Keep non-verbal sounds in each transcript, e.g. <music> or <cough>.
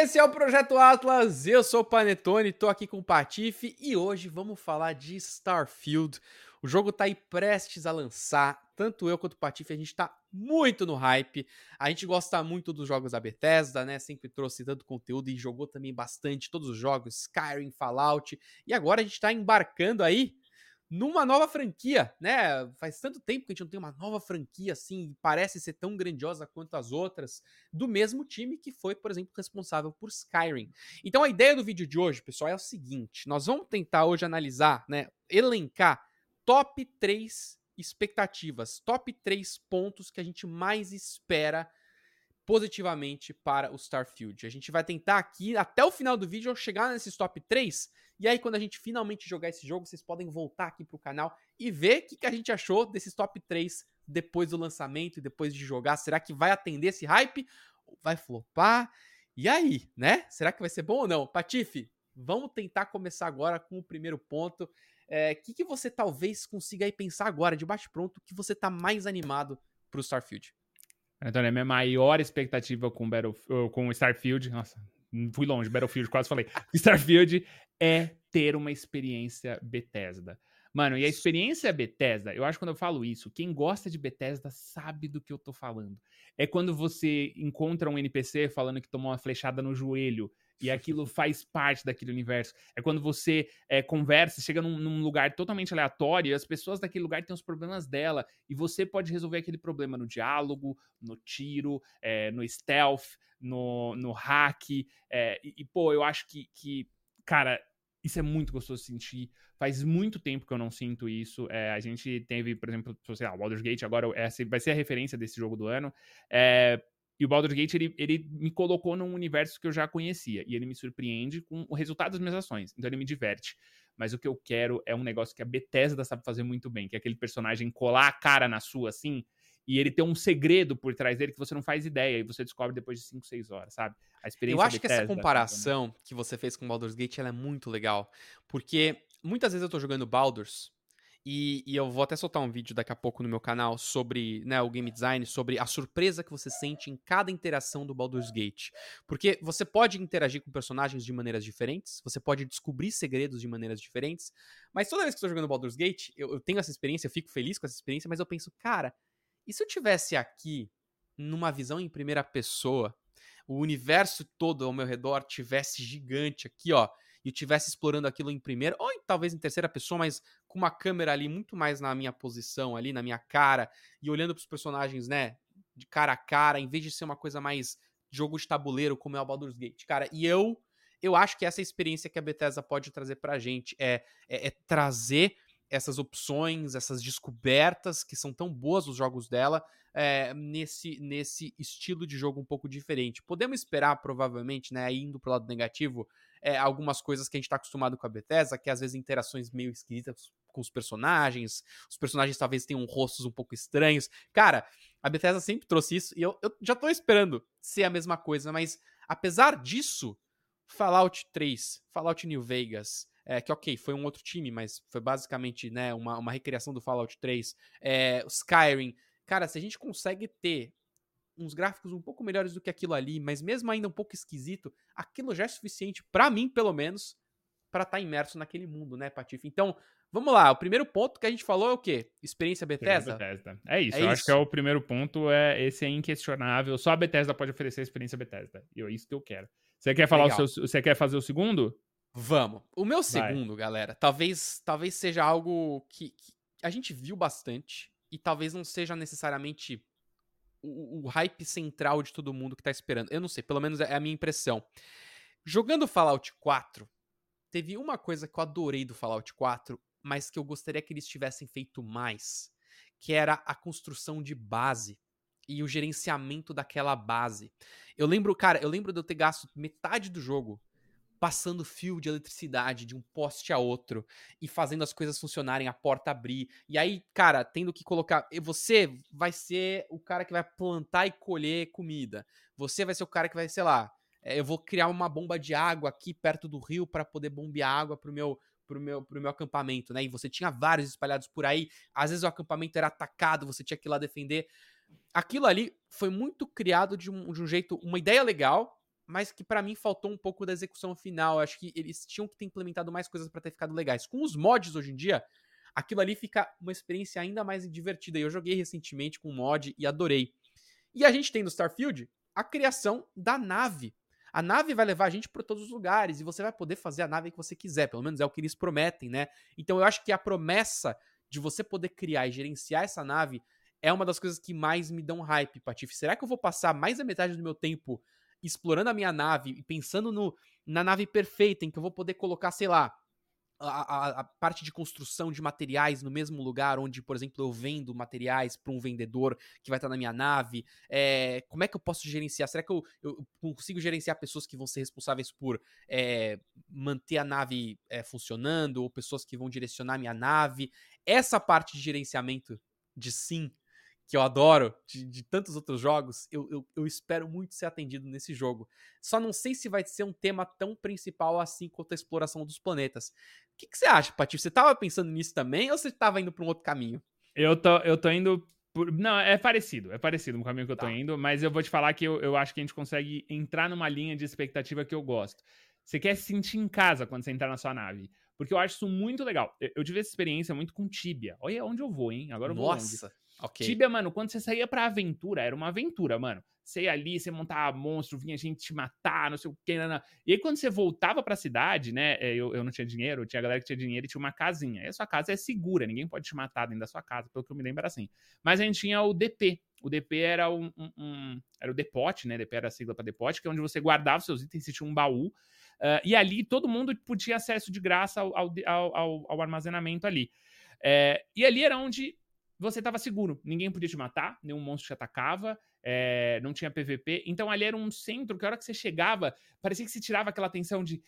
Esse é o Projeto Atlas, eu sou o Panetone, tô aqui com o Patife e hoje vamos falar de Starfield. O jogo tá aí prestes a lançar, tanto eu quanto o Patife, a gente tá muito no hype. A gente gosta muito dos jogos da Bethesda, né? Sempre trouxe tanto conteúdo e jogou também bastante todos os jogos, Skyrim, Fallout. E agora a gente tá embarcando aí numa nova franquia, né? Faz tanto tempo que a gente não tem uma nova franquia assim, parece ser tão grandiosa quanto as outras, do mesmo time que foi, por exemplo, responsável por Skyrim. Então a ideia do vídeo de hoje, pessoal, é o seguinte: nós vamos tentar hoje analisar, né, elencar top 3 expectativas, top 3 pontos que a gente mais espera positivamente para o Starfield. A gente vai tentar aqui, até o final do vídeo, chegar nesses top 3 e aí, quando a gente finalmente jogar esse jogo, vocês podem voltar aqui pro canal e ver o que, que a gente achou desses top 3 depois do lançamento e depois de jogar. Será que vai atender esse hype? Vai flopar? E aí, né? Será que vai ser bom ou não? Patife, vamos tentar começar agora com o primeiro ponto. O é, que, que você talvez consiga aí pensar agora, de bate-pronto, que você tá mais animado pro Starfield? Então, a minha maior expectativa com, Battle, com Starfield, nossa, fui longe, Battlefield, quase falei. <laughs> Starfield é ter uma experiência Bethesda. Mano, e a experiência Bethesda, eu acho que quando eu falo isso, quem gosta de Bethesda sabe do que eu tô falando. É quando você encontra um NPC falando que tomou uma flechada no joelho e aquilo faz parte daquele universo. É quando você é, conversa, chega num, num, lugar totalmente aleatório e as pessoas daquele lugar têm os problemas dela e você pode resolver aquele problema no diálogo, no tiro, é, no stealth, no, no hack. É, e, e, pô, eu acho que, que cara, isso é muito gostoso de sentir. Faz muito tempo que eu não sinto isso. É, a gente teve, por exemplo, sei lá, o Baldur's Gate agora essa vai ser a referência desse jogo do ano. É, e o Baldur's Gate, ele, ele me colocou num universo que eu já conhecia. E ele me surpreende com o resultado das minhas ações. Então ele me diverte. Mas o que eu quero é um negócio que a Bethesda sabe fazer muito bem, que é aquele personagem colar a cara na sua, assim, e ele tem um segredo por trás dele que você não faz ideia e você descobre depois de 5, 6 horas, sabe? A experiência Eu acho que essa comparação que você fez com Baldur's Gate é muito legal, porque muitas vezes eu tô jogando Baldur's e, e, eu vou até soltar um vídeo daqui a pouco no meu canal sobre né, o game design, sobre a surpresa que você sente em cada interação do Baldur's Gate. Porque você pode interagir com personagens de maneiras diferentes, você pode descobrir segredos de maneiras diferentes, mas toda vez que tô jogando Baldur's Gate, eu, eu tenho essa experiência, eu fico feliz com essa experiência, mas eu penso, cara, e se eu tivesse aqui, numa visão em primeira pessoa, o universo todo ao meu redor tivesse gigante aqui, ó, e tivesse explorando aquilo em primeira, ou em, talvez em terceira pessoa, mas com uma câmera ali muito mais na minha posição, ali na minha cara, e olhando para os personagens, né, de cara a cara, em vez de ser uma coisa mais jogo de tabuleiro, como é o Baldur's Gate. Cara, e eu eu acho que essa é a experiência que a Bethesda pode trazer pra gente, é, é, é trazer essas opções, essas descobertas que são tão boas os jogos dela é, nesse, nesse estilo de jogo um pouco diferente. Podemos esperar, provavelmente, né, indo pro lado negativo, é, algumas coisas que a gente está acostumado com a Bethesda, que às vezes interações meio esquisitas com os personagens, os personagens talvez tenham rostos um pouco estranhos. Cara, a Bethesda sempre trouxe isso e eu, eu já tô esperando ser a mesma coisa, mas apesar disso, Fallout 3, Fallout New Vegas, é, que ok, foi um outro time, mas foi basicamente né, uma, uma recriação do Fallout 3, é, Skyrim. Cara, se a gente consegue ter uns gráficos um pouco melhores do que aquilo ali, mas mesmo ainda um pouco esquisito, aquilo já é suficiente, para mim, pelo menos, para estar tá imerso naquele mundo, né, Patife? Então, vamos lá, o primeiro ponto que a gente falou é o quê? Experiência Bethesda? Bethesda. É isso, é eu isso. acho que é o primeiro ponto, é esse é inquestionável, só a Bethesda pode oferecer a experiência Bethesda, e é isso que eu quero. Você quer falar o seu, você quer fazer o segundo? Vamos. O meu segundo, Vai. galera, talvez talvez seja algo que, que, a gente viu bastante e talvez não seja necessariamente o, o, hype central de todo mundo que tá esperando. Eu não sei, pelo menos é a minha impressão. Jogando Fallout 4, teve uma coisa que eu adorei do Fallout 4, mas que eu gostaria que eles tivessem feito mais, que era a construção de base e o gerenciamento daquela base. Eu lembro, cara, eu lembro de eu ter gasto metade do jogo passando fio de eletricidade de um poste a outro e fazendo as coisas funcionarem, a porta abrir. E aí, cara, tendo que colocar. Você vai ser o cara que vai plantar e colher comida. Você vai ser o cara que vai, sei lá, é, eu vou criar uma bomba de água aqui perto do rio para poder bombear água pro meu. Pro meu, pro meu acampamento, né? E você tinha vários espalhados por aí. Às vezes o acampamento era atacado, você tinha que ir lá defender. Aquilo ali foi muito criado de um, de um jeito, uma ideia legal, mas que para mim faltou um pouco da execução final. Eu acho que eles tinham que ter implementado mais coisas para ter ficado legais. Com os mods hoje em dia, aquilo ali fica uma experiência ainda mais divertida. Eu joguei recentemente com mod e adorei. E a gente tem no Starfield a criação da nave. A nave vai levar a gente para todos os lugares e você vai poder fazer a nave que você quiser, pelo menos é o que eles prometem, né? Então eu acho que a promessa de você poder criar e gerenciar essa nave é uma das coisas que mais me dão hype, Patife. Será que eu vou passar mais da metade do meu tempo explorando a minha nave e pensando no, na nave perfeita, em que eu vou poder colocar, sei lá, a, a, a, parte de construção de materiais no mesmo lugar onde, por exemplo, eu vendo materiais para um vendedor que vai estar na minha nave? É, como é que eu posso gerenciar? Será que eu, eu consigo gerenciar pessoas que vão ser responsáveis por é, manter a nave é, funcionando ou pessoas que vão direcionar minha nave? Essa parte de gerenciamento de sim que eu adoro, de, de tantos outros jogos, eu, eu, eu, espero muito ser atendido nesse jogo. Só não sei se vai ser um tema tão principal assim quanto a exploração dos planetas. O que, que você acha, Pati? Você estava pensando nisso também ou você estava indo para um outro caminho? Eu tô, eu tô indo. Por... Não, é parecido, é parecido o caminho que eu tô tá. indo, mas eu vou te falar que eu, eu acho que a gente consegue entrar numa linha de expectativa que eu gosto. Você quer se sentir em casa quando você entrar na sua nave. Porque eu acho isso muito legal. Eu, eu tive essa experiência muito com Tibia. Olha onde eu vou, hein? Agora eu vou Nossa. Okay. Tibia, mano, quando você saía pra aventura, era uma aventura, mano. Você ia ali, você montava monstro, vinha gente te matar, não sei o que. Não, não. E aí, quando você voltava pra cidade, né? É, eu, eu não tinha dinheiro, tinha galera que tinha dinheiro e tinha uma casinha. E a sua casa é segura, ninguém pode te matar dentro da sua casa, pelo que eu me lembro era assim. Mas a gente tinha o DP. O DP era um. um, um era o depote, né? DP era a sigla pra depote, que é onde você guardava seus itens, você tinha um baú. Uh, e ali todo mundo podia acesso de graça ao, ao, ao, ao armazenamento ali. É, e ali era onde você estava seguro. Ninguém podia te matar, nenhum monstro te atacava, é, não tinha PVP. Então ali era um centro que a hora que você chegava, parecia que se tirava aquela tensão de.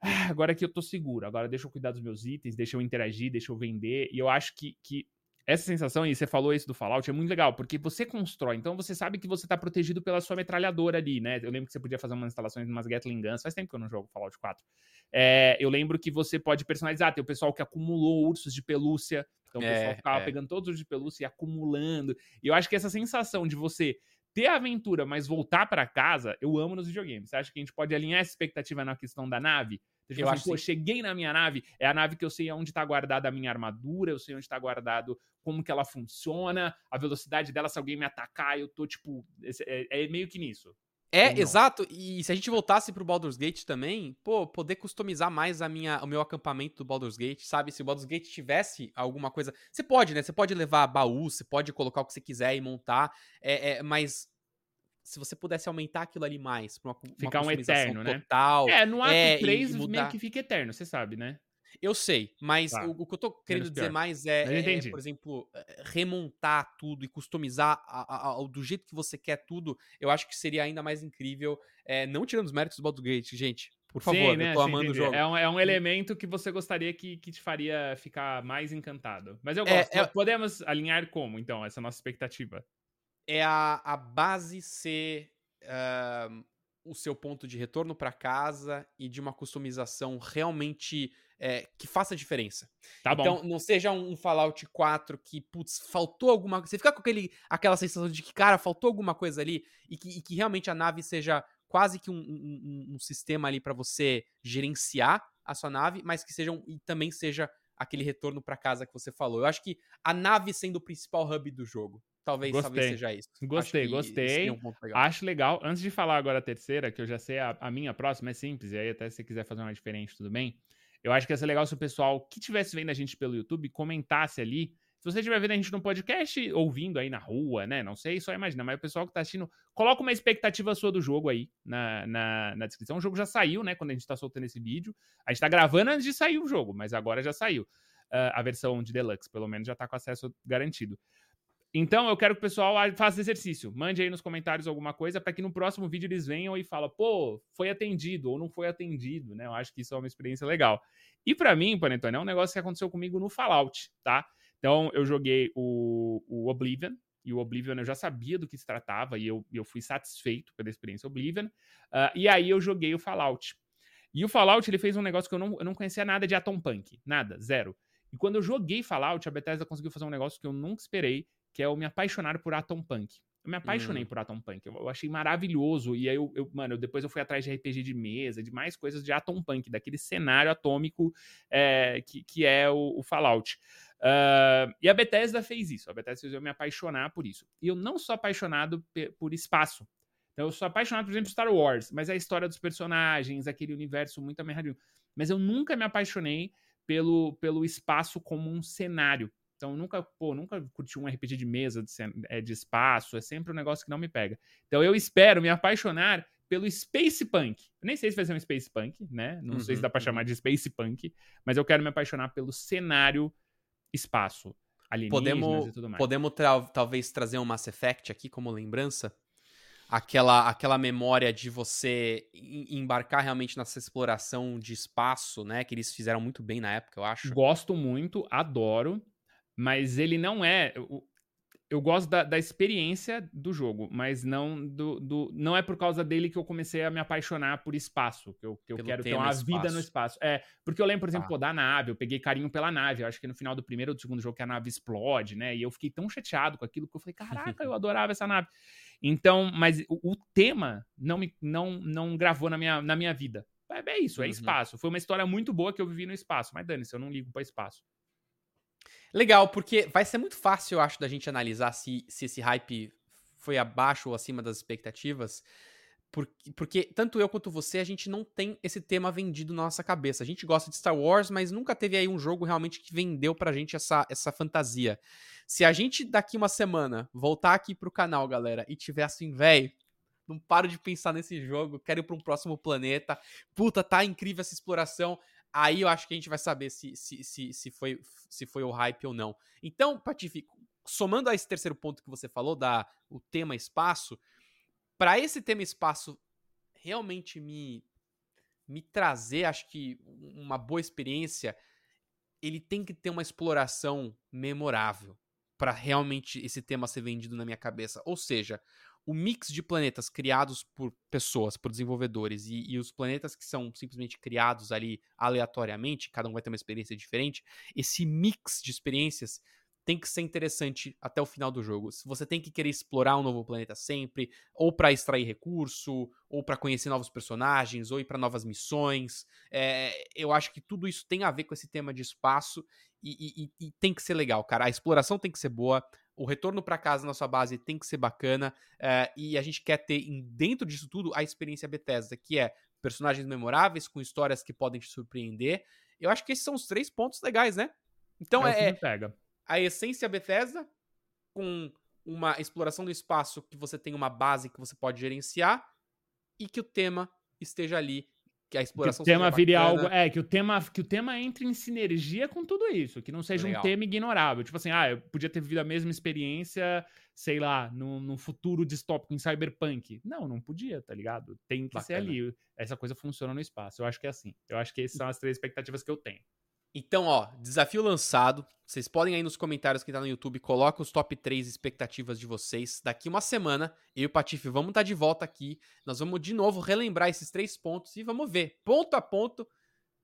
Ah, agora que eu tô seguro, agora deixa eu cuidar dos meus itens, deixa eu interagir, deixa eu vender. E eu acho que, que essa sensação, e você falou isso do Fallout, é muito legal, porque você constrói, então você sabe que você tá protegido pela sua metralhadora ali, né? Eu lembro que você podia fazer umas instalações umas Gatling Guns, faz tempo que eu não jogo Fallout 4. É, eu lembro que você pode personalizar, tem o pessoal que acumulou ursos de pelúcia, então o pessoal é, ficava é. pegando todos os de pelúcia e acumulando. E eu acho que essa sensação de você ter aventura, mas voltar para casa, eu amo nos videogames. Você acha que a gente pode alinhar essa expectativa na questão da nave? Eu assim, acho pô, cheguei na minha nave, é a nave que eu sei onde está guardada a minha armadura, eu sei onde está guardado como que ela funciona, a velocidade dela, se alguém me atacar, eu tô, tipo, é, é meio que nisso. É, exato. E se a gente voltasse pro Baldur's Gate também, pô, poder customizar mais a minha, o meu acampamento do Baldur's Gate, sabe? Se o Baldur's Gate tivesse alguma coisa. Você pode, né? Você pode levar baú, você pode colocar o que você quiser e montar. É, é mas se você pudesse aumentar aquilo ali mais, pra uma, Ficar uma um eterno, né? total. É, no ato é, 3 mudar... meio que fica eterno, você sabe, né? Eu sei, mas tá. o, o, que eu tô querendo dizer mais é, é, por exemplo, é, remontar tudo e customizar a, a, a, do jeito que você quer tudo, eu acho que seria ainda mais incrível. É, não tirando os méritos do Baldur's Gate, gente. Por favor, Sim, né? eu tô amando o jogo. É um, é um elemento que você gostaria que, que te faria ficar mais encantado. Mas eu é, gosto. É, Podemos alinhar como, então, essa nossa expectativa? É a, a base ser uh, o seu ponto de retorno para casa e de uma customização realmente é, que faça diferença. Tá então, não seja um Fallout 4 que, putz, faltou alguma coisa. Você fica com aquele, aquela sensação de que, cara, faltou alguma coisa ali e que, e que realmente a nave seja quase que um, um, um sistema ali para você gerenciar a sua nave, mas que seja um, e também seja aquele retorno para casa que você falou. Eu acho que a nave sendo o principal hub do jogo. Talvez, gostei. talvez seja isso. Gostei, gostei. Um legal. Acho legal. Antes de falar agora a terceira, que eu já sei a, a minha próxima, é simples, e aí até se você quiser fazer uma diferente, tudo bem. Eu acho que ia ser legal se o pessoal que estivesse vendo a gente pelo YouTube comentasse ali. Se você estiver vendo a gente no podcast, ouvindo aí na rua, né? Não sei, só imagina. Mas o pessoal que tá assistindo, coloca uma expectativa sua do jogo aí na, na, na descrição. O jogo já saiu, né? Quando a gente tá soltando esse vídeo. A gente tá gravando antes de sair o jogo, mas agora já saiu. Uh, a versão de Deluxe, pelo menos, já tá com acesso garantido. Então, eu quero que o pessoal faça exercício. Mande aí nos comentários alguma coisa para que no próximo vídeo eles venham e falem, pô, foi atendido ou não foi atendido, né? Eu acho que isso é uma experiência legal. E para mim, Panetone, é um negócio que aconteceu comigo no Fallout, tá? Então, eu joguei o, o Oblivion, e o Oblivion eu já sabia do que se tratava, e eu, eu fui satisfeito pela experiência Oblivion. Uh, e aí eu joguei o Fallout. E o Fallout, ele fez um negócio que eu não, eu não conhecia nada de Atom Punk. Nada, zero. E quando eu joguei Fallout, a Bethesda conseguiu fazer um negócio que eu nunca esperei, que é eu me apaixonar por Atom Punk. Eu me apaixonei hum. por Atom Punk. Eu, eu, achei maravilhoso. E aí, eu, eu, mano, eu, depois eu fui atrás de RPG de mesa, de mais coisas de Atom Punk, daquele cenário atômico é, que, que é o, o Fallout. Uh, e a Bethesda fez isso. A Bethesda fez eu me apaixonar por isso. E eu não sou apaixonado por espaço. Então, eu sou apaixonado, por exemplo, por Star Wars, mas é a história dos personagens, aquele universo muito amarradinho. Mas eu nunca me apaixonei pelo, pelo espaço como um cenário. Então, nunca, pô, nunca curti um RPG de mesa, de, é, de espaço, é sempre um negócio que não me pega. Então, eu espero me apaixonar pelo Space Punk. Eu nem sei se vai ser um Space Punk, né? Não uhum, sei se uhum, dá pra uhum. chamar de Space Punk, mas eu quero me apaixonar pelo cenário espaço. Podemos, e tudo mais. podemos tra talvez trazer um Mass Effect aqui como lembrança? Aquela, aquela memória de você embarcar realmente nessa exploração de espaço, né? Que eles fizeram muito bem na época, eu acho. Gosto muito, adoro. Mas ele não é. Eu gosto da, da experiência do jogo, mas não do, do, não é por causa dele que eu comecei a me apaixonar por espaço, que eu, que eu quero ter uma espaço. vida no espaço. É, porque eu lembro, por exemplo, ah. pô, da nave, eu peguei carinho pela nave, eu acho que no final do primeiro ou do segundo jogo que a nave explode, né? E eu fiquei tão chateado com aquilo que eu falei, caraca, eu <laughs> adorava essa nave. Então, mas o, o, tema não me não, não gravou na minha, na minha vida. É, é isso, é uhum. espaço. Foi uma história muito boa que eu vivi no espaço, mas dane-se, eu não ligo para espaço. Legal, porque vai ser muito fácil, eu acho, da gente analisar se, se esse hype foi abaixo ou acima das expectativas. Porque, porque tanto eu quanto você, a gente não tem esse tema vendido na nossa cabeça. A gente gosta de Star Wars, mas nunca teve aí um jogo realmente que vendeu pra gente essa, essa fantasia. Se a gente daqui uma semana voltar aqui pro canal, galera, e tiver assim, velho, não paro de pensar nesse jogo, quero ir pra um próximo planeta, puta, tá incrível essa exploração. Aí eu acho que a gente vai saber se, se, se, se, foi, se foi o hype ou não. Então, Patife, somando a esse terceiro ponto que você falou, da o tema espaço, para esse tema espaço realmente me, me trazer, acho que uma boa experiência, ele tem que ter uma exploração memorável para realmente esse tema ser vendido na minha cabeça. Ou seja, o mix de planetas criados por pessoas, por desenvolvedores, e, e, os planetas que são simplesmente criados ali aleatoriamente, cada um vai ter uma experiência diferente, esse mix de experiências tem que ser interessante até o final do jogo. Se você tem que querer explorar um novo planeta sempre, ou para extrair recurso, ou para conhecer novos personagens, ou ir para novas missões, é, eu acho que tudo isso tem a ver com esse tema de espaço e, e, e, tem que ser legal, cara. A exploração tem que ser boa, o retorno para casa na sua base tem que ser bacana uh, e a gente quer ter dentro disso tudo a experiência Bethesda, que é personagens memoráveis com histórias que podem te surpreender. Eu acho que esses são os três pontos legais, né? Então é, é a essência Bethesda com uma exploração do espaço que você tem uma base que você pode gerenciar e que o tema esteja ali que a exploração que o tema vire algo é que o tema que o tema entre em sinergia com tudo isso que não seja Legal. um tema ignorável. Tipo assim ah eu podia ter vivido a mesma experiência sei lá no, no futuro distópico em cyberpunk. Não não podia tá ligado? Tem que Bacana. ser ali. Essa coisa funciona no espaço. Eu acho que é assim. Eu acho que essas são as três expectativas que eu tenho então, ó, desafio lançado. Vocês podem aí nos comentários que tá no YouTube, coloca os top 3 expectativas de vocês. Daqui uma semana, eu e o Patife vamos estar tá de volta aqui. Nós vamos de novo relembrar esses três pontos e vamos ver, ponto a ponto,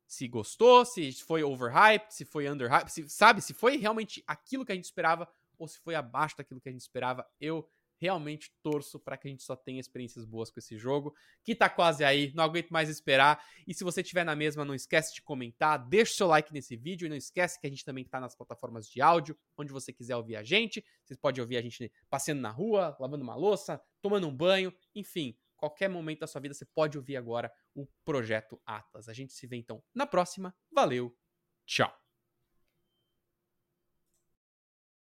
se gostou, se foi overhyped, se foi underhyped, se, sabe, se foi realmente aquilo que a gente esperava ou se foi abaixo daquilo que a gente esperava. Eu realmente torço para que a gente só tenha experiências boas com esse jogo, que tá quase aí, não aguento mais esperar. E se você estiver na mesma, não esquece de comentar, deixa o seu like nesse vídeo e não esquece que a gente também tá nas plataformas de áudio, onde você quiser ouvir a gente. Você pode ouvir a gente passeando na rua, lavando uma louça, tomando um banho, enfim, qualquer momento da sua vida você pode ouvir agora o projeto Atlas. A gente se vê então na próxima. Valeu. Tchau.